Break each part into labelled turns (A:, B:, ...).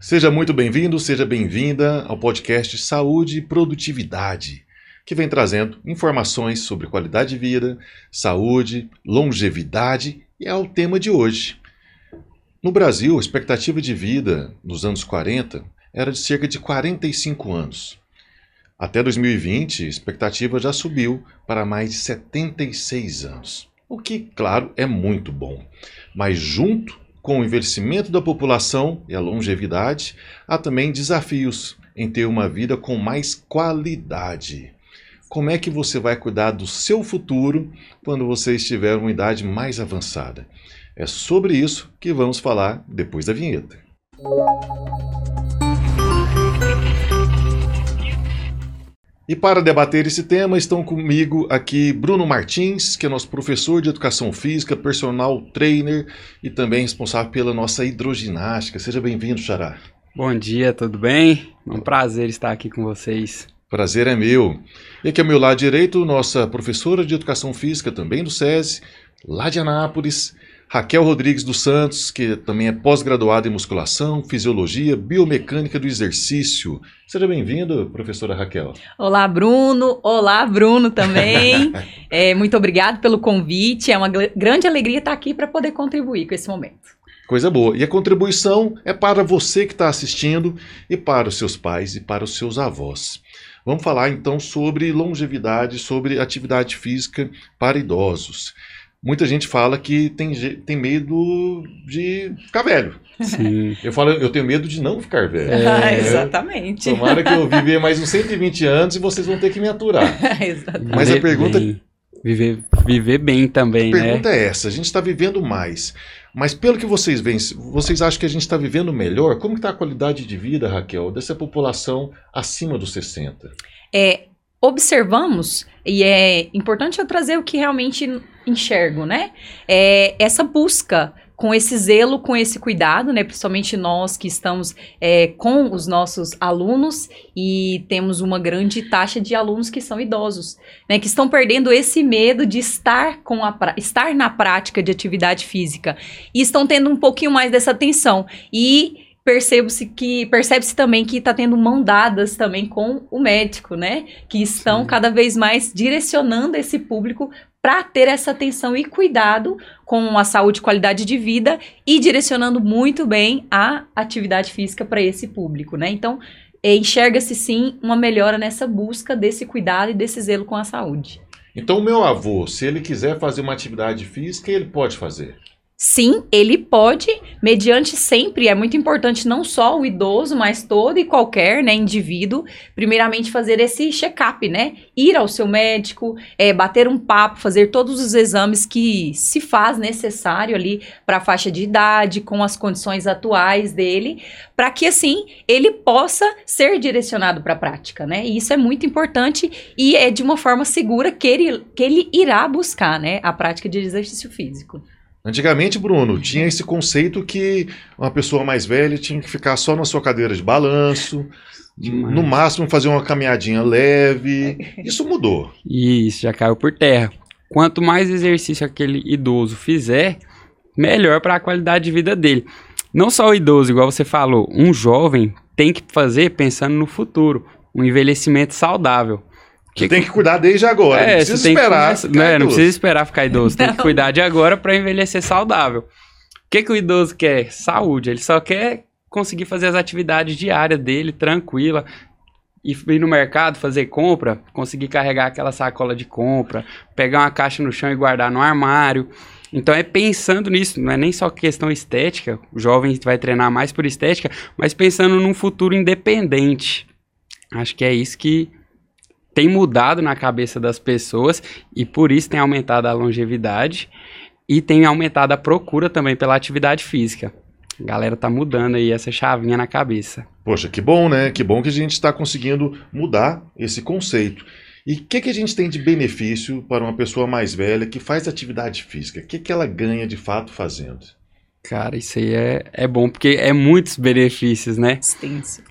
A: Seja muito bem-vindo, seja bem-vinda ao podcast Saúde e Produtividade, que vem trazendo informações sobre qualidade de vida, saúde, longevidade e é o tema de hoje. No Brasil, a expectativa de vida nos anos 40 era de cerca de 45 anos. Até 2020, a expectativa já subiu para mais de 76 anos, o que, claro, é muito bom. Mas, junto com o envelhecimento da população e a longevidade, há também desafios em ter uma vida com mais qualidade. Como é que você vai cuidar do seu futuro quando você estiver uma idade mais avançada? É sobre isso que vamos falar depois da vinheta. E para debater esse tema, estão comigo aqui Bruno Martins, que é nosso professor de educação física, personal trainer e também responsável pela nossa hidroginástica. Seja bem-vindo, Xará.
B: Bom dia, tudo bem? É um prazer estar aqui com vocês.
A: Prazer é meu. E aqui ao meu lado direito, nossa professora de educação física, também do SESI, lá de Anápolis, Raquel Rodrigues dos Santos, que também é pós-graduada em musculação, fisiologia, biomecânica do exercício. Seja bem-vinda, professora Raquel.
C: Olá, Bruno. Olá, Bruno também. é, muito obrigado pelo convite. É uma grande alegria estar aqui para poder contribuir com esse momento.
A: Coisa boa. E a contribuição é para você que está assistindo e para os seus pais e para os seus avós. Vamos falar então sobre longevidade, sobre atividade física para idosos. Muita gente fala que tem, tem medo de ficar velho. Sim. Eu falo, eu tenho medo de não ficar velho.
C: É, exatamente.
A: Tomara que eu viver mais uns 120 anos e vocês vão ter que me aturar. exatamente. Mas a pergunta.
B: Bem. Viver, viver bem também,
A: a né? A pergunta é essa: a gente está vivendo mais. Mas pelo que vocês veem, vocês acham que a gente está vivendo melhor? Como está a qualidade de vida, Raquel, dessa população acima dos 60?
C: É, observamos, e é importante eu trazer o que realmente enxergo, né? É essa busca com esse zelo, com esse cuidado, né? Principalmente nós que estamos é, com os nossos alunos e temos uma grande taxa de alunos que são idosos, né? Que estão perdendo esse medo de estar com a estar na prática de atividade física e estão tendo um pouquinho mais dessa atenção e percebe-se que percebe-se também que está tendo mão dadas também com o médico, né? Que estão Sim. cada vez mais direcionando esse público para ter essa atenção e cuidado com a saúde e qualidade de vida e direcionando muito bem a atividade física para esse público, né? Então, é, enxerga-se sim uma melhora nessa busca desse cuidado e desse zelo com a saúde.
A: Então, o meu avô, se ele quiser fazer uma atividade física, ele pode fazer?
C: Sim, ele pode, mediante sempre, é muito importante não só o idoso, mas todo e qualquer né, indivíduo, primeiramente fazer esse check-up, né? Ir ao seu médico, é, bater um papo, fazer todos os exames que se faz necessário ali para a faixa de idade, com as condições atuais dele, para que assim ele possa ser direcionado para a prática, né? E isso é muito importante e é de uma forma segura que ele, que ele irá buscar, né? A prática de exercício físico.
A: Antigamente, Bruno, tinha esse conceito que uma pessoa mais velha tinha que ficar só na sua cadeira de balanço, Demais. no máximo fazer uma caminhadinha leve. Isso mudou.
B: Isso, já caiu por terra. Quanto mais exercício aquele idoso fizer, melhor para a qualidade de vida dele. Não só o idoso, igual você falou, um jovem tem que fazer pensando no futuro, um envelhecimento saudável.
A: Você tem que cuidar desde agora. É, não precisa esperar.
B: Né, não precisa esperar ficar idoso. Não. Tem que cuidar de agora para envelhecer saudável. O que, que o idoso quer? Saúde. Ele só quer conseguir fazer as atividades diárias dele, tranquila. Ir no mercado, fazer compra, conseguir carregar aquela sacola de compra, pegar uma caixa no chão e guardar no armário. Então é pensando nisso, não é nem só questão estética, o jovem vai treinar mais por estética, mas pensando num futuro independente. Acho que é isso que tem mudado na cabeça das pessoas e por isso tem aumentado a longevidade e tem aumentado a procura também pela atividade física. A galera tá mudando aí essa chavinha na cabeça.
A: Poxa, que bom, né? Que bom que a gente está conseguindo mudar esse conceito. E o que, que a gente tem de benefício para uma pessoa mais velha que faz atividade física? O que, que ela ganha de fato fazendo?
B: Cara, isso aí é, é bom, porque é muitos benefícios, né?
C: Extenso.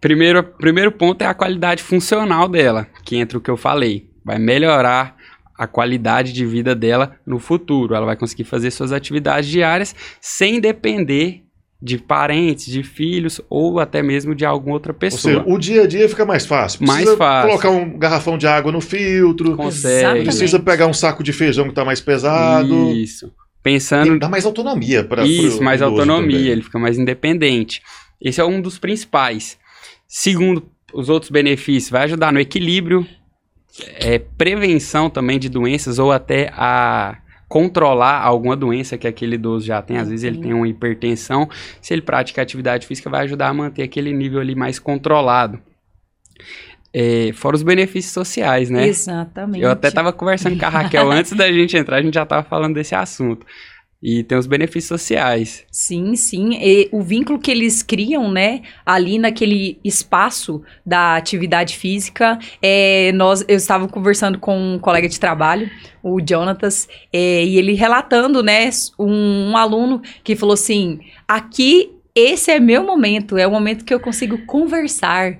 B: Primeiro, primeiro ponto é a qualidade funcional dela, que entra o que eu falei. Vai melhorar a qualidade de vida dela no futuro. Ela vai conseguir fazer suas atividades diárias sem depender de parentes, de filhos ou até mesmo de alguma outra pessoa.
A: Ou seja, o dia a dia fica mais fácil. Precisa
B: mais fácil.
A: colocar um garrafão de água no filtro.
B: Consegue.
A: Precisa pegar um saco de feijão que está mais pesado.
B: Isso. Pensando.
A: Dá mais autonomia para
B: Isso, mais autonomia,
A: também.
B: ele fica mais independente. Esse é um dos principais. Segundo, os outros benefícios, vai ajudar no equilíbrio, é, prevenção também de doenças ou até a controlar alguma doença que aquele idoso já tem. Às vezes ele tem uma hipertensão. Se ele pratica atividade física, vai ajudar a manter aquele nível ali mais controlado. É, fora os benefícios sociais, né?
C: Exatamente.
B: Eu até estava conversando com a Raquel antes da gente entrar, a gente já estava falando desse assunto. E tem os benefícios sociais.
C: Sim, sim. E o vínculo que eles criam, né, ali naquele espaço da atividade física. É, nós, eu estava conversando com um colega de trabalho, o Jonatas, é, e ele relatando, né, um, um aluno que falou assim: aqui esse é meu momento, é o momento que eu consigo conversar.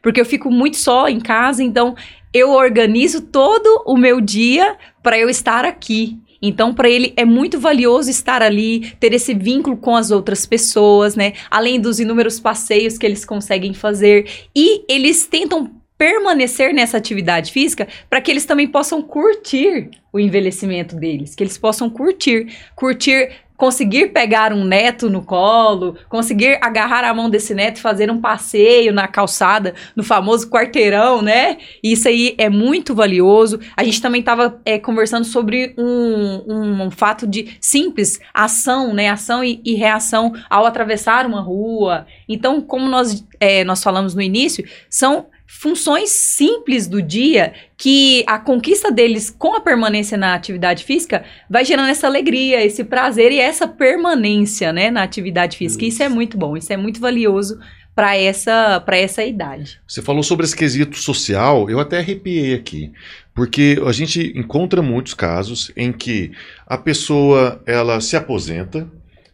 C: Porque eu fico muito só em casa, então eu organizo todo o meu dia para eu estar aqui. Então, para ele é muito valioso estar ali, ter esse vínculo com as outras pessoas, né? Além dos inúmeros passeios que eles conseguem fazer. E eles tentam permanecer nessa atividade física para que eles também possam curtir o envelhecimento deles, que eles possam curtir, curtir conseguir pegar um neto no colo, conseguir agarrar a mão desse neto e fazer um passeio na calçada, no famoso quarteirão, né? Isso aí é muito valioso. A gente também estava é, conversando sobre um, um, um, fato de simples ação, né? Ação e, e, reação ao atravessar uma rua. Então, como nós, é, nós falamos no início, são funções simples do dia que a conquista deles com a permanência na atividade física vai gerando essa alegria, esse prazer e essa permanência, né, na atividade física. Isso, isso é muito bom, isso é muito valioso para essa para essa idade.
A: Você falou sobre esse quesito social, eu até arrepiei aqui, porque a gente encontra muitos casos em que a pessoa ela se aposenta,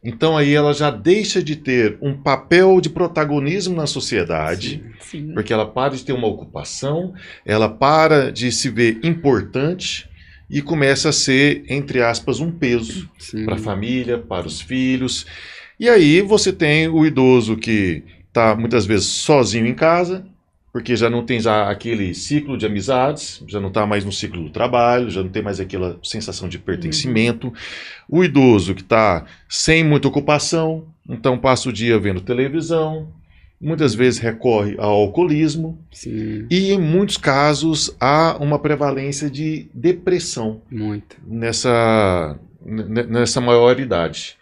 A: então aí ela já deixa de ter um papel de protagonismo na sociedade, sim, sim. porque ela para de ter uma ocupação, ela para de se ver importante e começa a ser, entre aspas, um peso para a família, para os filhos. E aí você tem o idoso que está muitas vezes sozinho em casa, porque já não tem já aquele ciclo de amizades, já não está mais no ciclo do trabalho, já não tem mais aquela sensação de pertencimento. Uhum. O idoso que está sem muita ocupação, então passa o dia vendo televisão, muitas vezes recorre ao alcoolismo
B: Sim.
A: e em muitos casos há uma prevalência de depressão
B: Muito.
A: nessa nessa maior idade.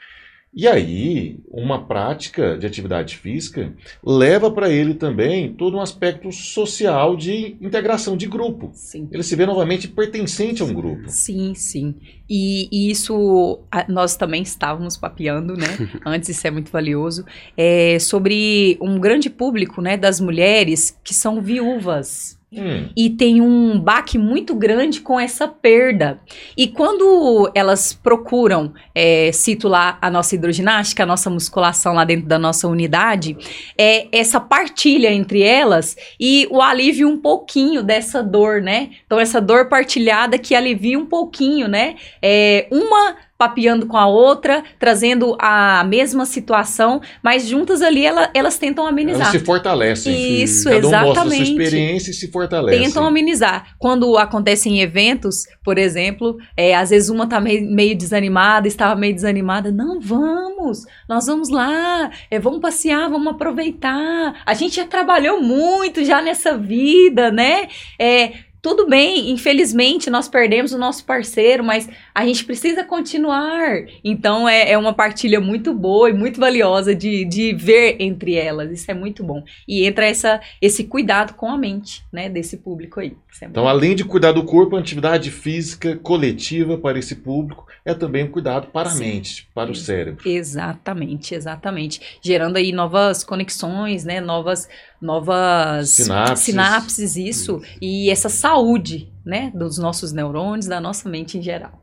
A: E aí, uma prática de atividade física leva para ele também todo um aspecto social de integração de grupo.
C: Sim.
A: Ele se vê novamente pertencente a um grupo.
C: Sim, sim. E, e isso nós também estávamos papeando, né? Antes, isso é muito valioso. É sobre um grande público, né, das mulheres que são viúvas.
A: Hum.
C: E tem um baque muito grande com essa perda. E quando elas procuram, é, cito lá a nossa hidroginástica, a nossa musculação lá dentro da nossa unidade, é essa partilha entre elas e o alívio um pouquinho dessa dor, né? Então, essa dor partilhada que alivia um pouquinho, né? É, uma papeando com a outra, trazendo a mesma situação, mas juntas ali ela, elas tentam amenizar.
A: Elas se fortalecem.
C: Isso,
A: Cada um
C: exatamente.
A: mostra a sua experiência e se fortalece.
C: Tentam amenizar. Quando acontecem eventos, por exemplo, é, às vezes uma tá meio, meio desanimada, estava meio desanimada. Não, vamos, nós vamos lá, é, vamos passear, vamos aproveitar. A gente já trabalhou muito já nessa vida, né? É, tudo bem, infelizmente nós perdemos o nosso parceiro, mas a gente precisa continuar. Então é, é uma partilha muito boa e muito valiosa de, de ver entre elas. Isso é muito bom. E entra essa, esse cuidado com a mente, né, desse público aí. É
A: então, além de cuidar do corpo, a atividade física coletiva para esse público é também um cuidado para a Sim. mente, para o cérebro.
C: Exatamente, exatamente. Gerando aí novas conexões, né, novas novas
A: sinapses,
C: sinapses isso, isso, e essa saúde, né, dos nossos neurônios, da nossa mente em geral.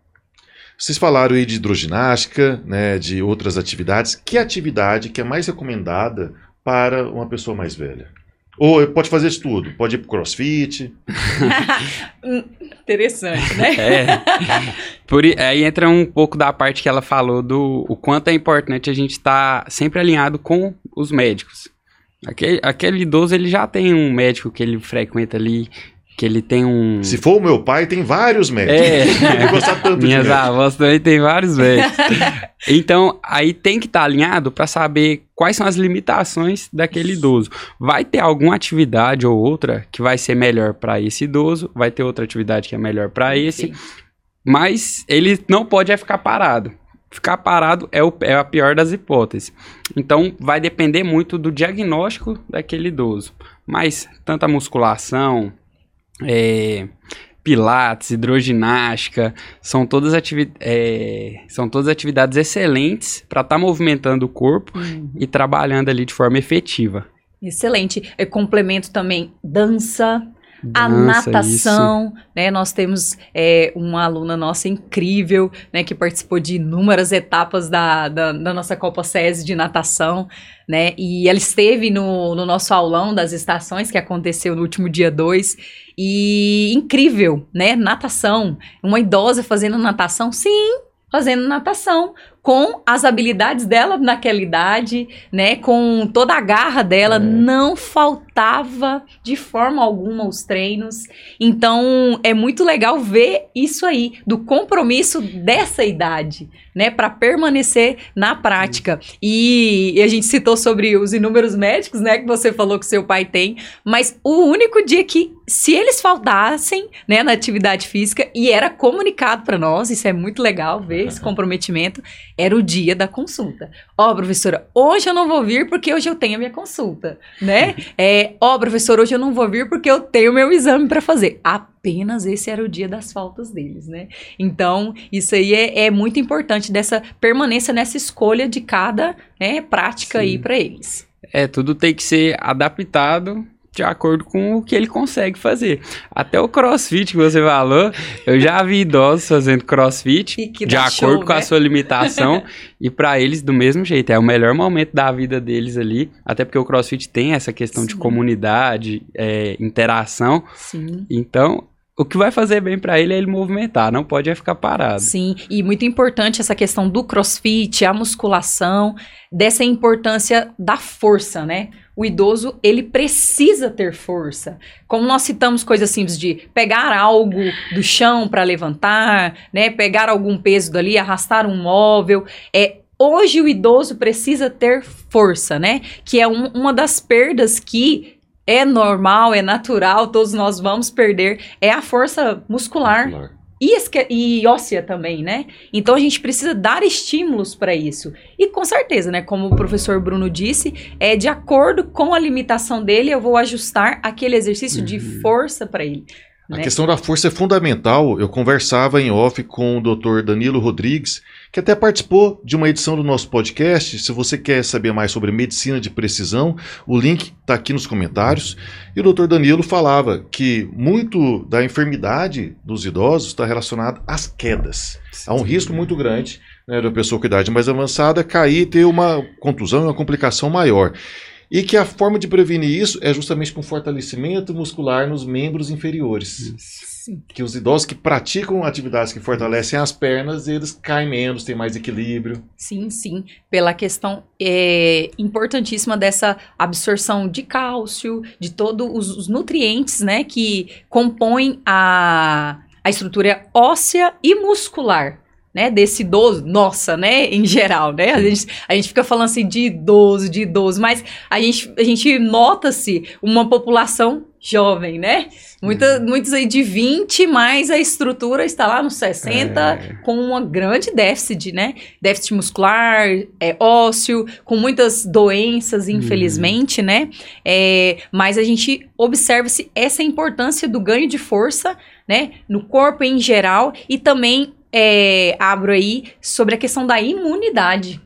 A: Vocês falaram aí de hidroginástica, né, de outras atividades. Que atividade que é mais recomendada para uma pessoa mais velha? Ou pode fazer de tudo, pode ir pro crossfit.
C: Interessante, né?
B: É. Por, aí entra um pouco da parte que ela falou do o quanto é importante a gente estar tá sempre alinhado com os médicos. Aquele, aquele idoso, ele já tem um médico que ele frequenta ali, que ele tem um...
A: Se for o meu pai, tem vários médicos. É.
B: ele gosta tanto Minhas de avós também tem vários médicos. então, aí tem que estar tá alinhado para saber quais são as limitações daquele idoso. Vai ter alguma atividade ou outra que vai ser melhor para esse idoso, vai ter outra atividade que é melhor para esse, Sim. mas ele não pode é ficar parado ficar parado é, o, é a pior das hipóteses. Então, vai depender muito do diagnóstico daquele idoso. Mas, tanto a musculação, é, pilates, hidroginástica, são todas, ativi é, são todas atividades excelentes para estar tá movimentando o corpo uhum. e trabalhando ali de forma efetiva.
C: Excelente. É complemento também dança, a natação, isso. né? Nós temos é, uma aluna nossa incrível, né? Que participou de inúmeras etapas da, da, da nossa Copa SESI de natação, né? E ela esteve no, no nosso aulão das estações, que aconteceu no último dia 2. E incrível, né? Natação. Uma idosa fazendo natação, sim, fazendo natação com as habilidades dela naquela idade, né, com toda a garra dela, é. não faltava de forma alguma os treinos. Então, é muito legal ver isso aí do compromisso dessa idade, né, para permanecer na prática. E, e, a gente citou sobre os inúmeros médicos, né, que você falou que seu pai tem, mas o único dia que se eles faltassem, né, na atividade física e era comunicado para nós, isso é muito legal ver esse comprometimento era o dia da consulta. Ó, oh, professora, hoje eu não vou vir porque hoje eu tenho a minha consulta, né? É, ó, oh, professora, hoje eu não vou vir porque eu tenho meu exame para fazer. Apenas esse era o dia das faltas deles, né? Então, isso aí é, é muito importante dessa permanência nessa escolha de cada né, prática Sim. aí para eles.
B: É, tudo tem que ser adaptado de acordo com o que ele consegue fazer. Até o crossfit que você falou, eu já vi idosos fazendo crossfit de acordo show, com né? a sua limitação e para eles do mesmo jeito. É o melhor momento da vida deles ali, até porque o crossfit tem essa questão Sim. de comunidade, é, interação. Sim. Então, o que vai fazer bem para ele é ele movimentar, não pode é ficar parado.
C: Sim, e muito importante essa questão do crossfit, a musculação, dessa importância da força, né? O idoso, ele precisa ter força. Como nós citamos coisas simples de pegar algo do chão para levantar, né? Pegar algum peso dali, arrastar um móvel, é Hoje o idoso precisa ter força, né? Que é um, uma das perdas que é normal, é natural, todos nós vamos perder, é a força muscular. muscular. E, e óssea também, né? Então a gente precisa dar estímulos para isso. E com certeza, né? Como o professor Bruno disse, é de acordo com a limitação dele, eu vou ajustar aquele exercício uhum. de força para ele.
A: A né? questão da força é fundamental. Eu conversava em off com o Dr. Danilo Rodrigues, que até participou de uma edição do nosso podcast. Se você quer saber mais sobre medicina de precisão, o link está aqui nos comentários. E o Dr. Danilo falava que muito da enfermidade dos idosos está relacionado às quedas. Há um risco muito grande né, da pessoa com idade mais avançada cair e ter uma contusão e uma complicação maior. E que a forma de prevenir isso é justamente com fortalecimento muscular nos membros inferiores. Sim. Que os idosos que praticam atividades que fortalecem as pernas, eles caem menos, têm mais equilíbrio.
C: Sim, sim. Pela questão é, importantíssima dessa absorção de cálcio, de todos os, os nutrientes, né, que compõem a, a estrutura óssea e muscular né, desse idoso, nossa, né, em geral, né, a gente, a gente fica falando assim de idoso, de idoso, mas a gente, a gente nota-se uma população jovem, né, Muita, muitos aí de 20, mas a estrutura está lá nos 60, é. com uma grande déficit, né, déficit muscular, é, ósseo, com muitas doenças, uhum. infelizmente, né, é, mas a gente observa-se essa importância do ganho de força, né, no corpo em geral e também é, abro aí sobre a questão da imunidade.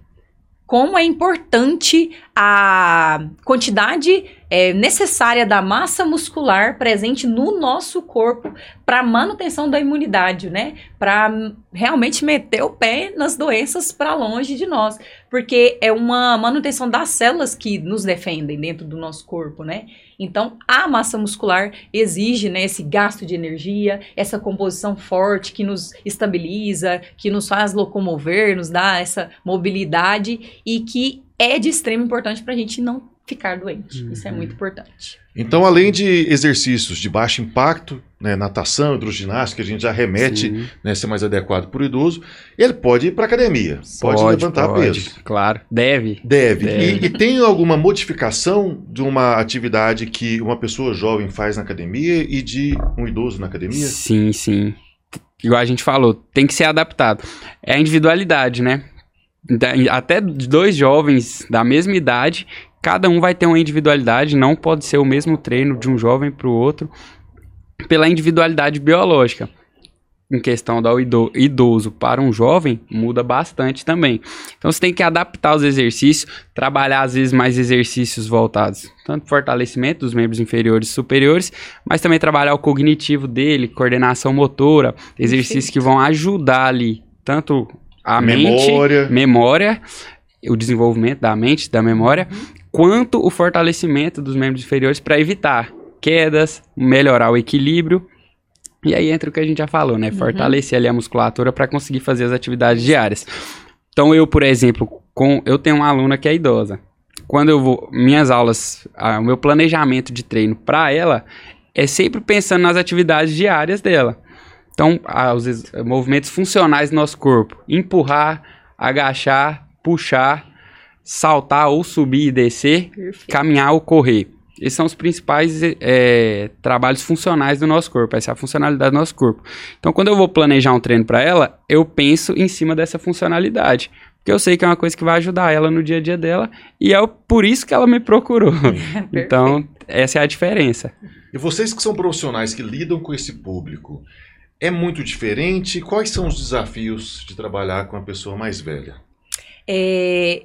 C: Como é importante a quantidade é, necessária da massa muscular presente no nosso corpo para manutenção da imunidade, né? Para realmente meter o pé nas doenças para longe de nós, porque é uma manutenção das células que nos defendem dentro do nosso corpo, né? Então, a massa muscular exige né, esse gasto de energia, essa composição forte que nos estabiliza, que nos faz locomover, nos dá essa mobilidade e que é de extrema importância para a gente não ficar doente. Uhum. Isso é uhum. muito importante.
A: Então, além de exercícios de baixo impacto, né, natação, hidroginástica, a gente já remete né, ser mais adequado para o idoso, ele pode ir para academia, pode, pode levantar pode, peso.
B: Claro, deve.
A: Deve. deve. E, e, tem alguma modificação de uma atividade que uma pessoa jovem faz na academia e de um idoso na academia?
B: Sim, sim. Igual a gente falou, tem que ser adaptado. É a individualidade, né? Até dois jovens da mesma idade Cada um vai ter uma individualidade, não pode ser o mesmo treino de um jovem para o outro, pela individualidade biológica. Em questão do idoso para um jovem, muda bastante também. Então você tem que adaptar os exercícios, trabalhar às vezes mais exercícios voltados, tanto fortalecimento dos membros inferiores e superiores, mas também trabalhar o cognitivo dele, coordenação motora, exercícios que vão ajudar ali tanto a memória. mente, memória, o desenvolvimento da mente, da memória, uhum quanto o fortalecimento dos membros inferiores para evitar quedas, melhorar o equilíbrio. E aí entra o que a gente já falou, né? Uhum. Fortalecer ali a musculatura para conseguir fazer as atividades diárias. Então eu, por exemplo, com eu tenho uma aluna que é idosa. Quando eu vou minhas aulas, o meu planejamento de treino para ela é sempre pensando nas atividades diárias dela. Então, os movimentos funcionais do nosso corpo: empurrar, agachar, puxar, saltar ou subir e descer, Perfeito. caminhar ou correr. Esses são os principais é, trabalhos funcionais do nosso corpo, essa é a funcionalidade do nosso corpo. Então, quando eu vou planejar um treino para ela, eu penso em cima dessa funcionalidade. Porque eu sei que é uma coisa que vai ajudar ela no dia a dia dela e é por isso que ela me procurou. então, essa é a diferença.
A: E vocês que são profissionais que lidam com esse público, é muito diferente? Quais são os desafios de trabalhar com a pessoa mais velha?
C: É,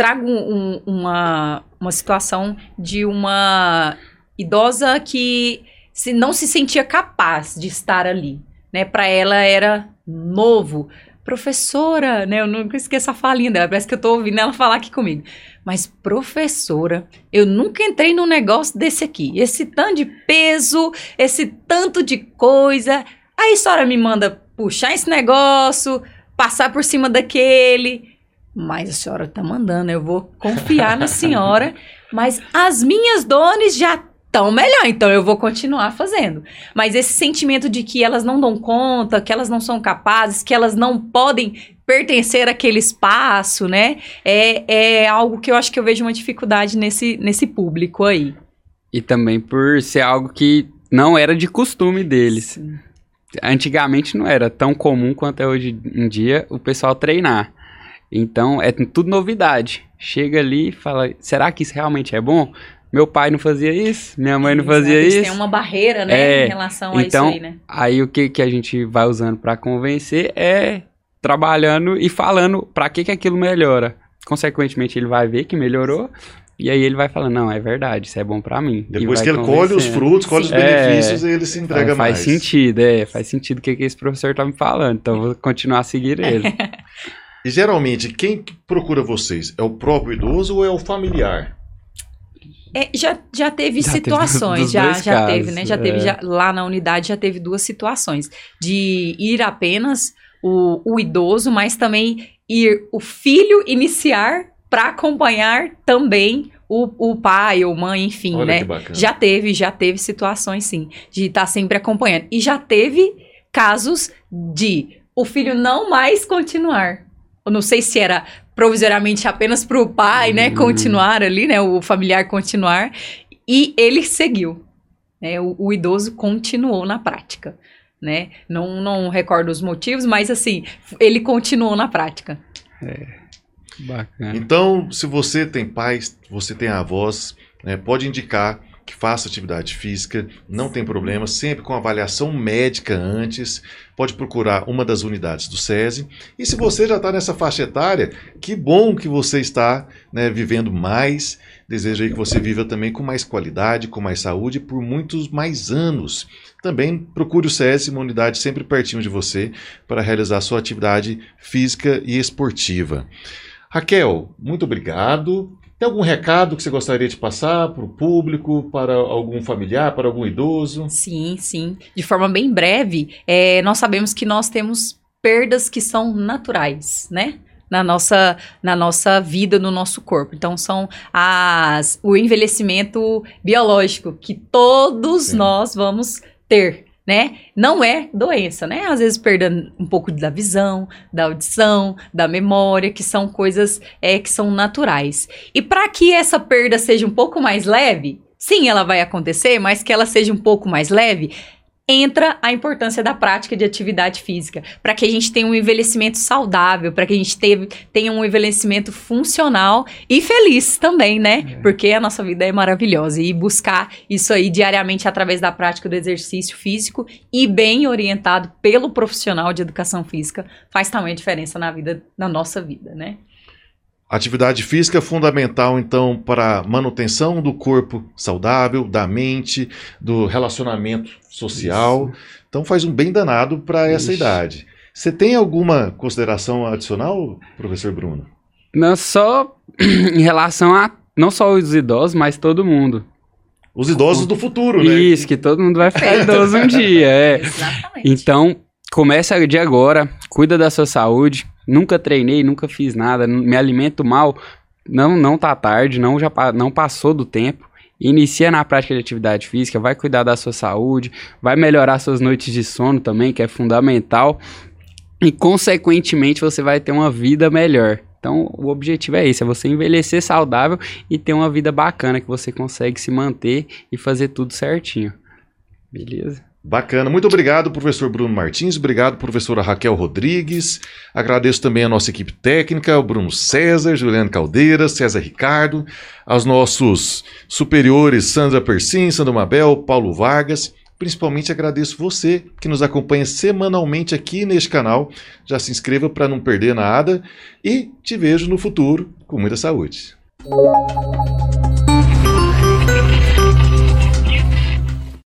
C: trago um, uma, uma situação de uma idosa que se, não se sentia capaz de estar ali. Né? Para ela era novo. Professora, né? Eu nunca esqueço a falinha dela. Parece que eu tô ouvindo ela falar aqui comigo. Mas, professora, eu nunca entrei num negócio desse aqui. Esse tanto de peso, esse tanto de coisa. Aí a senhora me manda puxar esse negócio, passar por cima daquele. Mas a senhora está mandando, eu vou confiar na senhora. Mas as minhas dores já estão melhor, então eu vou continuar fazendo. Mas esse sentimento de que elas não dão conta, que elas não são capazes, que elas não podem pertencer àquele espaço, né? É, é algo que eu acho que eu vejo uma dificuldade nesse, nesse público aí.
B: E também por ser algo que não era de costume deles. Sim. Antigamente não era tão comum quanto é hoje em dia o pessoal treinar. Então é tudo novidade. Chega ali e fala: será que isso realmente é bom? Meu pai não fazia isso, minha mãe não fazia isso.
C: Tem uma barreira, né, é, em relação a
B: então,
C: isso aí, né?
B: Aí o que, que a gente vai usando para convencer é trabalhando e falando para que, que aquilo melhora. Consequentemente, ele vai ver que melhorou. E aí ele vai falando, não, é verdade, isso é bom para mim.
A: Depois que ele colhe os frutos, colhe os benefícios, é, ele se entrega
B: faz
A: mais.
B: Faz sentido, é, faz sentido o que, que esse professor tá me falando, então vou continuar a seguir ele.
A: E geralmente, quem procura vocês? É o próprio idoso ou é o familiar?
C: É, já, já teve já situações, teve já, já casos, teve, né? Já é. teve já, lá na unidade já teve duas situações de ir apenas o, o idoso, mas também ir o filho iniciar para acompanhar também o, o pai ou mãe, enfim, Olha né? Já teve, já teve situações sim, de estar tá sempre acompanhando. E já teve casos de o filho não mais continuar eu não sei se era provisoriamente apenas para o pai, né, uhum. continuar ali, né, o familiar continuar, e ele seguiu, né, o, o idoso continuou na prática, né, não, não recordo os motivos, mas assim, ele continuou na prática.
B: É, bacana.
A: Então, se você tem pais, você tem avós, né, pode indicar que faça atividade física, não tem problema, sempre com avaliação médica antes. Pode procurar uma das unidades do SESI. E se você já está nessa faixa etária, que bom que você está né, vivendo mais. Desejo aí que você viva também com mais qualidade, com mais saúde por muitos mais anos. Também procure o SESI, uma unidade sempre pertinho de você, para realizar sua atividade física e esportiva. Raquel, muito obrigado. Tem algum recado que você gostaria de passar para o público, para algum familiar, para algum idoso?
C: Sim, sim. De forma bem breve, é, nós sabemos que nós temos perdas que são naturais, né? Na nossa, na nossa vida, no nosso corpo. Então, são as, o envelhecimento biológico que todos sim. nós vamos ter né? Não é doença, né? Às vezes perda um pouco da visão, da audição, da memória, que são coisas é, que são naturais. E para que essa perda seja um pouco mais leve, sim, ela vai acontecer, mas que ela seja um pouco mais leve, entra a importância da prática de atividade física, para que a gente tenha um envelhecimento saudável, para que a gente teve, tenha um envelhecimento funcional e feliz também, né? É. Porque a nossa vida é maravilhosa e buscar isso aí diariamente através da prática do exercício físico e bem orientado pelo profissional de educação física faz também diferença na vida, na nossa vida, né?
A: Atividade física é fundamental, então, para a manutenção do corpo saudável, da mente, do relacionamento social. Isso. Então, faz um bem danado para essa idade. Você tem alguma consideração adicional, professor Bruno?
B: Não só em relação a não só os idosos, mas todo mundo.
A: Os idosos do futuro, né?
B: Isso, que todo mundo vai ficar idoso um dia. É. Exatamente. Então, começa de agora, cuida da sua saúde, nunca treinei, nunca fiz nada, me alimento mal, não não tá tarde, não já não passou do tempo. Inicia na prática de atividade física, vai cuidar da sua saúde, vai melhorar suas noites de sono também, que é fundamental. E consequentemente você vai ter uma vida melhor. Então, o objetivo é esse: é você envelhecer saudável e ter uma vida bacana que você consegue se manter e fazer tudo certinho. Beleza?
A: Bacana. Muito obrigado, professor Bruno Martins. Obrigado, professora Raquel Rodrigues. Agradeço também a nossa equipe técnica, o Bruno César, Juliano Caldeira, César Ricardo, aos nossos superiores Sandra Persim, Sandra Mabel, Paulo Vargas. Principalmente agradeço você que nos acompanha semanalmente aqui neste canal. Já se inscreva para não perder nada e te vejo no futuro com muita saúde.